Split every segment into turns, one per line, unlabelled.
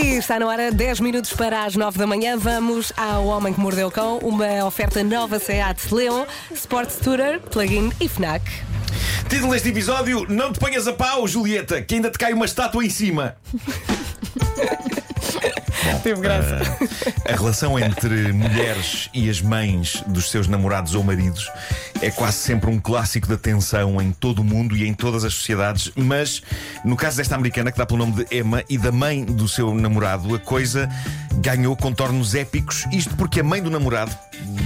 E está na hora, 10 minutos para as 9 da manhã. Vamos ao Homem que Mordeu o Cão, uma oferta nova Seat Leon, Sport Tourer, plug-in e FNAC.
Título deste episódio: Não te ponhas a pau, Julieta, que ainda te cai uma estátua em cima.
Teve graça.
A relação entre mulheres e as mães dos seus namorados ou maridos é quase sempre um clássico da tensão em todo o mundo e em todas as sociedades, mas no caso desta americana, que dá pelo nome de Emma, e da mãe do seu namorado, a coisa ganhou contornos épicos. Isto porque a mãe do namorado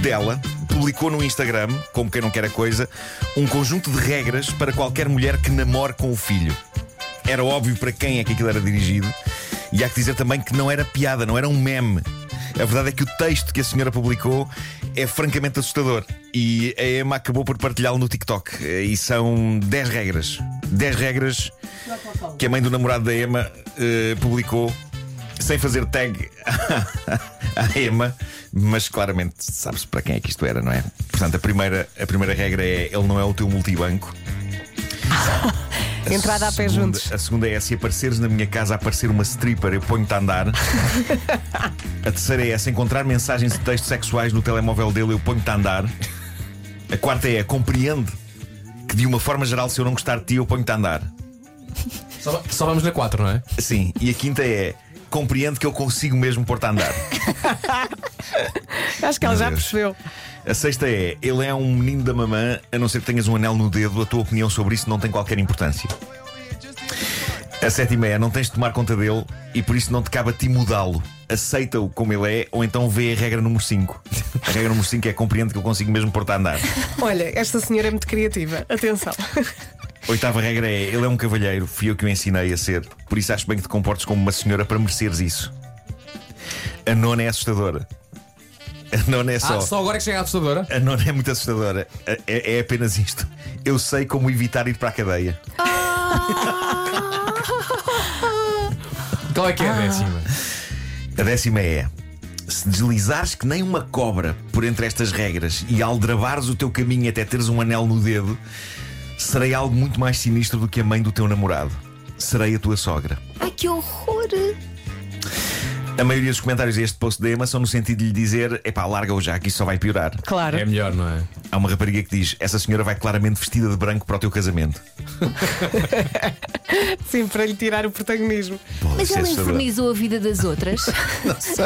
dela publicou no Instagram, como quem não quer a coisa, um conjunto de regras para qualquer mulher que namore com o filho. Era óbvio para quem é que aquilo era dirigido. E há que dizer também que não era piada, não era um meme. A verdade é que o texto que a senhora publicou é francamente assustador. E a Emma acabou por partilhá-lo no TikTok. E são 10 regras. 10 regras que a mãe do namorado da Emma eh, publicou sem fazer tag à Emma, mas claramente sabe-se para quem é que isto era, não é? Portanto, a primeira, a primeira regra é: ele não é o teu multibanco. A
Entrada a pé
segunda-
juntos.
A segunda é: se apareceres na minha casa a aparecer uma stripper, eu ponho-te a andar. a terceira é: se encontrar mensagens de texto sexuais no telemóvel dele, eu ponho-te a andar. A quarta é: compreende que de uma forma geral, se eu não gostar de ti, eu ponho-te a andar.
Só, só vamos na 4, não é?
Sim. E a quinta é: compreende que eu consigo mesmo pôr-te a andar.
Acho que ela já percebeu.
A sexta é: ele é um menino da mamã, a não ser que tenhas um anel no dedo, a tua opinião sobre isso não tem qualquer importância. A sétima é: não tens de tomar conta dele e por isso não te cabe a ti mudá-lo. Aceita-o como ele é, ou então vê a regra número 5. A regra número 5 é: compreende que eu consigo mesmo pôr-te a andar.
Olha, esta senhora é muito criativa. Atenção.
Oitava regra é: ele é um cavalheiro, fui eu que o ensinei a ser, por isso acho bem que te comportes como uma senhora para mereceres isso. A nona é assustadora. A nona é só.
Ah, só agora é que chega a assustadora?
A nona é muito assustadora. É, é apenas isto. Eu sei como evitar ir para a cadeia.
Qual é que é a décima?
A décima é. Se deslizares que nem uma cobra por entre estas regras e aldrabares o teu caminho até teres um anel no dedo, serei algo muito mais sinistro do que a mãe do teu namorado. Serei a tua sogra.
Ai, que horror!
A maioria dos comentários deste post da Emma são no sentido de lhe dizer: epá, larga-o já, que isso só vai piorar.
Claro.
É melhor, não é?
Há uma rapariga que diz: essa senhora vai claramente vestida de branco para o teu casamento.
Sim, para lhe tirar o protagonismo.
Pô,
Mas
isso é
ela
assustador.
infernizou a vida das outras.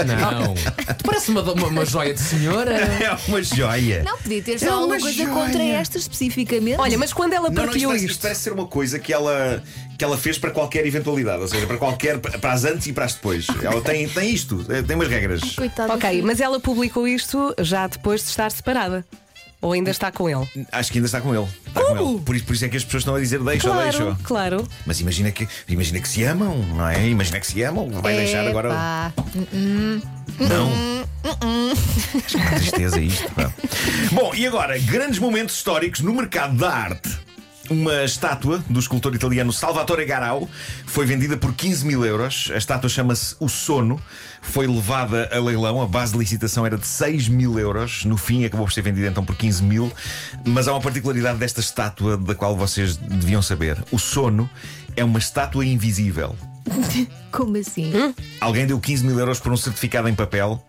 Não. Tu parece uma, uma, uma joia de senhora.
É uma joia.
Não, podia ter
É
só alguma
uma
coisa
joia.
contra esta especificamente.
Olha, mas quando ela
Não, não, isto,
partilhou
parece,
isto.
isto parece ser uma coisa que ela, que ela fez para qualquer eventualidade, ou seja, para qualquer para as antes e para as depois. Ela tem, tem isto, eh, tem umas regras.
Coitada.
Ok, mas ela publicou isto já depois de estar separada. Ou ainda está com ele?
Acho que ainda está com ele. Está com
Como?
ele. Por, isso, por isso é que as pessoas estão a dizer deixa,
Claro,
deixa.
claro.
Mas imagina que, imagina que se amam, não é? Imagina que se amam, vai deixar agora.
Epá.
Não. Acho que tristeza isto. pá. Bom, e agora, grandes momentos históricos no mercado da arte. Uma estátua do escultor italiano Salvatore Garau foi vendida por 15 mil euros. A estátua chama-se O Sono. Foi levada a leilão. A base de licitação era de 6 mil euros. No fim, acabou por ser vendida então por 15 mil. Mas há uma particularidade desta estátua da qual vocês deviam saber: O Sono é uma estátua invisível.
Como assim?
Alguém deu 15 mil euros por um certificado em papel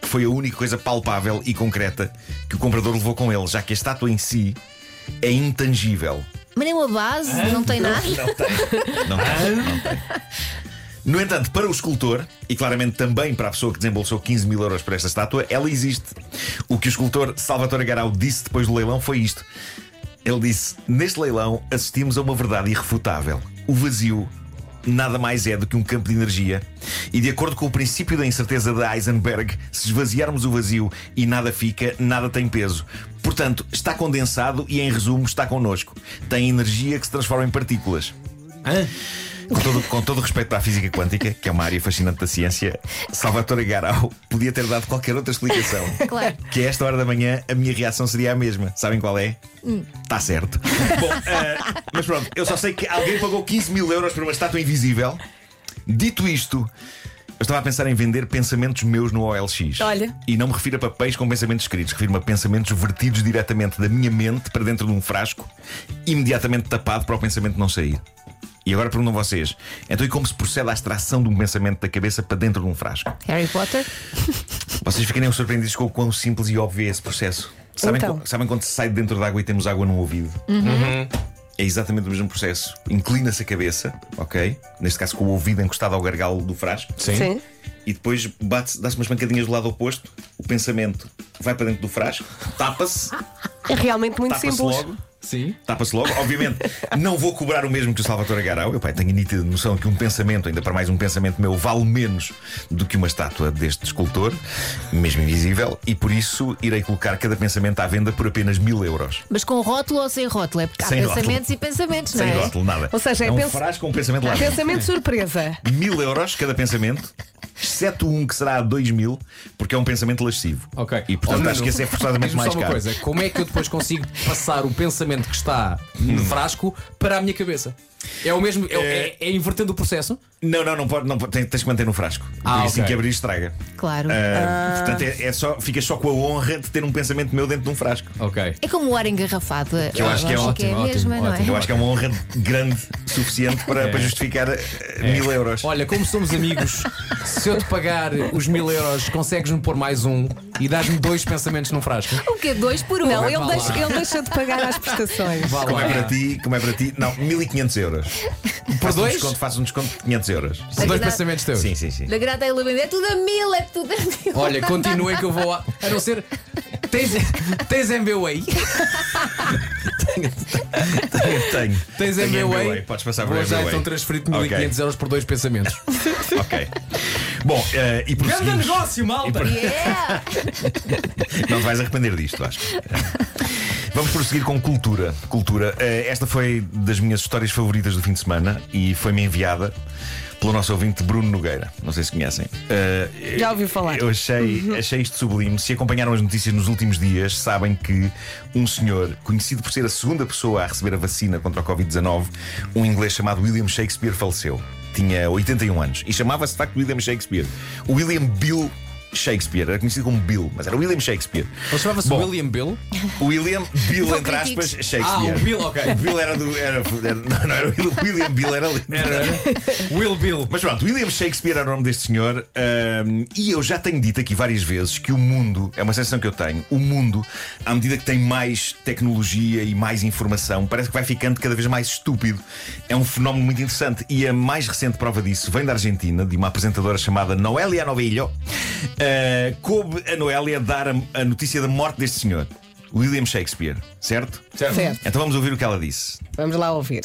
que foi a única coisa palpável e concreta que o comprador levou com ele, já que a estátua em si é intangível.
Mas nem uma base, não tem nada.
Não tem. Não tem. Não tem. No entanto, para o escultor, e claramente também para a pessoa que desembolsou 15 mil euros por esta estátua, ela existe. O que o escultor Salvatore Garau disse depois do leilão foi isto. Ele disse: Neste leilão assistimos a uma verdade irrefutável. O vazio nada mais é do que um campo de energia. E de acordo com o princípio da incerteza de Heisenberg, se esvaziarmos o vazio e nada fica, nada tem peso. Portanto, está condensado e, em resumo, está connosco. Tem energia que se transforma em partículas.
Hã?
Com todo, com todo o respeito para a física quântica, que é uma área fascinante da ciência, Salvatore Garau podia ter dado qualquer outra explicação.
Claro.
Que a esta hora da manhã a minha reação seria a mesma. Sabem qual é? Está certo. Bom, ah, mas pronto, eu só sei que alguém pagou 15 mil euros por uma estátua invisível. Dito isto, eu estava a pensar em vender pensamentos meus no OLX.
Olha.
E não me refiro a papéis com pensamentos escritos, refiro-me a pensamentos vertidos diretamente da minha mente para dentro de um frasco, imediatamente tapado para o pensamento não sair. E agora perguntam vocês: então e como se procede à extração de um pensamento da cabeça para dentro de um frasco?
Harry Potter?
Vocês ficariam surpreendidos com o quão simples e óbvio é esse processo. Sabem,
Então.
sabem quando se sai de dentro da água e temos água no ouvido? É exatamente o mesmo processo. Inclina-se a cabeça, ok? Neste caso com o ouvido encostado ao gargalo do frasco.
Sim.
E depois bate dá-se umas pancadinhas do lado oposto. O pensamento vai para dentro do frasco, tapa-se,
É realmente muito simples.
logo.
Sim.
Tapa-se logo. Obviamente, não vou cobrar o mesmo que o Salvatore Garau. Eu pai, tenho a nítida noção que um pensamento, ainda para mais um pensamento meu, vale menos do que uma estátua deste escultor, mesmo invisível, e por isso irei colocar cada pensamento à venda por apenas mil euros.
Mas com rótulo ou sem rótulo? É porque há
Sem
pensamentos e pensamentos, não
Sem
é?
rótulo, nada.
Ou seja, é
é um
pens-
frasco com um pensamento lá dentro.
Pensamento surpresa.
Mil euros cada pensamento, exceto um que será a dois mil, porque é um pensamento lascivo.
Ok.
E portanto
Oh,
acho que esse é forçadamente mais
só uma
caro.
coisa: como é que eu depois consigo passar o pensamento que está
Hum.
no frasco para a minha cabeça? É o mesmo, é, é- é invertendo o processo?
Não, não, não pode, não pode, tens, tens que manter no frasco.
Ah,
e assim que abrir estraga.
Claro.
Ah, Portanto, é, é só, ficas só com a honra de ter um pensamento meu dentro de um frasco.
Ok.
É como o ar engarrafado.
Que eu acho que é
a lógica
ótimo,
mesma,
ótimo,
é?
ótimo.
Eu acho que é uma honra grande suficiente para, para justificar eh, mil euros.
Olha, como somos amigos, se eu te pagar os mil euros, consegues-me pôr mais um e dás-me dois pensamentos num frasco?
O quê? Dois por um?
Não, ele deixa, ele deixa de pagar as prestações.
Vá
Como
lá.
é para ti, como é para ti? Não, 1500 euros.
Por
Faço um
dois?
desconto, faço um desconto de 500 euros.
Dois pensamentos teus.
Sim, sim, sim.
Da grata ele vender é tudo a mil, é tudo a mil.
Olha, continuem que eu vou a. A não ser. Tens, tens MBWay?
Tenho, tenho.
Tens
Tenho
MBWay?
Podes passar por
Vou já
MBWay.
então transferir-te
Ok.
1500 euros por dois pensamentos.
Ok. Bom, eh, e
Grande
prosseguimos.
negócio, malta!
Yeah.
Não te vais arrepender disto, acho. Vamos prosseguir com cultura. Cultura. Eh, Esta foi das minhas histórias favoritas do fim de semana e foi-me enviada pelo nosso ouvinte Bruno Nogueira. Não sei se conhecem. Eh,
Já ouvi falar.
Eu achei, achei isto sublime. Se acompanharam as notícias nos últimos dias, sabem que um senhor, conhecido por ser a segunda pessoa a receber a vacina contra o Covid-19, um inglês chamado William Shakespeare, faleceu. Tinha 81 anos e chamava-se de facto William Shakespeare. O William Bill Shakespeare, era conhecido como Bill, mas era William Shakespeare.
Ele chamava-se William Bill?
William Bill, entre aspas. Shakespeare.
Ah, o Bill, ok.
O Bill era do. Era, era- não, não era Will- William Bill, era lindo.
Will Bill.
Mas pronto, William Shakespeare era o nome deste senhor ahm, e eu já tenho dito aqui várias vezes que o mundo, é uma sensação que eu tenho, o mundo, à medida que tem mais tecnologia e mais informação, parece que vai ficando cada vez mais estúpido. É um fenómeno muito interessante e a mais recente prova disso vem da Argentina, de uma apresentadora chamada Noelia Novillo. Ah, coube a Noelia dar a, a notícia da morte deste senhor, William Shakespeare, certo?
Certo.
Então vamos ouvir o que ela disse.
Vamos lá ouvir.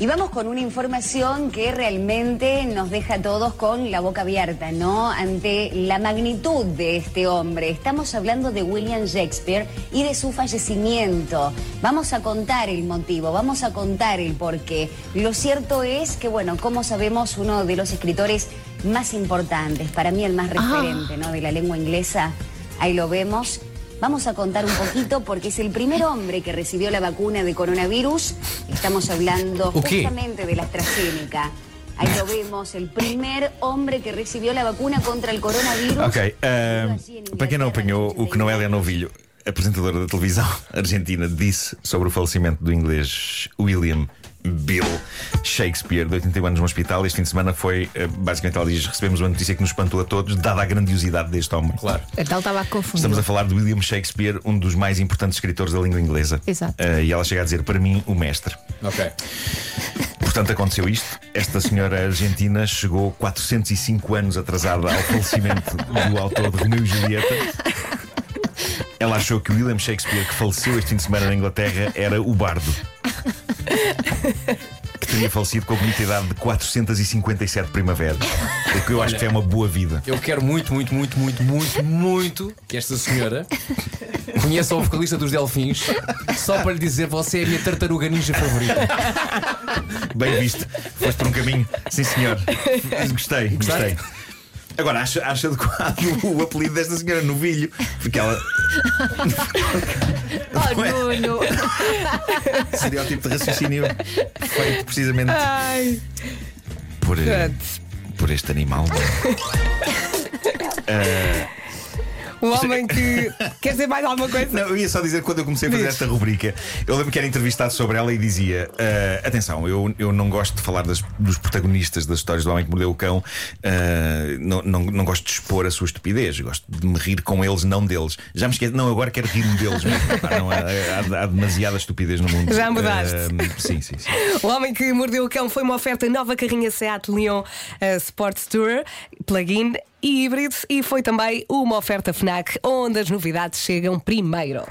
Y vamos con una información que realmente nos deja a todos con la boca abierta, ¿no? Ante la magnitud de este hombre. Estamos hablando de William Shakespeare y de su fallecimiento. Vamos a contar el motivo, vamos a contar el porqué. Lo cierto es que, bueno, como sabemos, uno de los escritores más importantes, para mí el más referente, ¿no? De la lengua inglesa, ahí lo vemos. Vamos a contar un poquito porque es el primer hombre que recibió la vacuna de coronavirus. Estamos hablando justamente de la AstraZeneca. Ahí lo vemos, el primer hombre que recibió la vacuna contra el coronavirus.
Ok, para quem não apanhou o que Noélia Novilho, apresentadora da televisão argentina, disse sobre o falecimento do inglês William Bill Shakespeare, de 81 anos no hospital, este fim de semana foi, eh, basicamente, ela diz: recebemos uma notícia que nos espantou a todos, dada a grandiosidade deste homem.
Claro.
Então estava a confundir.
Estamos a falar de William Shakespeare, um dos mais importantes escritores da língua inglesa.
Exato.
Eh, e ela chega a dizer, para mim, o mestre.
Ok.
Portanto, aconteceu isto. Esta senhora argentina chegou 405 anos atrasada ao falecimento do autor de Romeu e Julieta. Ela achou que o William Shakespeare, que faleceu este fim de semana na Inglaterra, era o bardo. Que teria falecido com a bonita idade de 457 primaveras. O que eu acho que é uma boa vida.
Eu quero muito, muito, muito, muito, muito, muito que esta senhora conheça o vocalista dos Delfins só para lhe dizer você é a minha tartaruga ninja favorita.
Bem visto. Foste por um caminho. Sim, senhor. Gostei, gostei. Agora, acha, acha adequado o apelido desta senhora Novilho, porque ela
Oh, Nuno.
seria o tipo de raciocínio feito precisamente
Ai,
por, eh, por este animal.
O homem que. Quer dizer mais alguma coisa?
Não, eu ia só dizer que quando eu comecei a fazer
Diz.
esta rubrica, eu lembro que era entrevistado sobre ela e dizia: "Ah, atenção, eu, eu não gosto de falar das- dos protagonistas das histórias do homem que mordeu o cão, ah, não, não, não gosto de expor a sua estupidez, gosto de me rir com eles, não deles. Já me esqueci, não, agora quero rir-me deles mesmo. Pá, não, há, há- há demasiada estupidez no mundo.
Já mudaste.
Ah, sim, sim, sim.
O Homem que Mordeu o Cão foi uma oferta nova carrinha Seat Leon eh, Sports Tourer, plug-in e híbrido, e foi também uma oferta FNAC, onde as novidades chegam primeiro.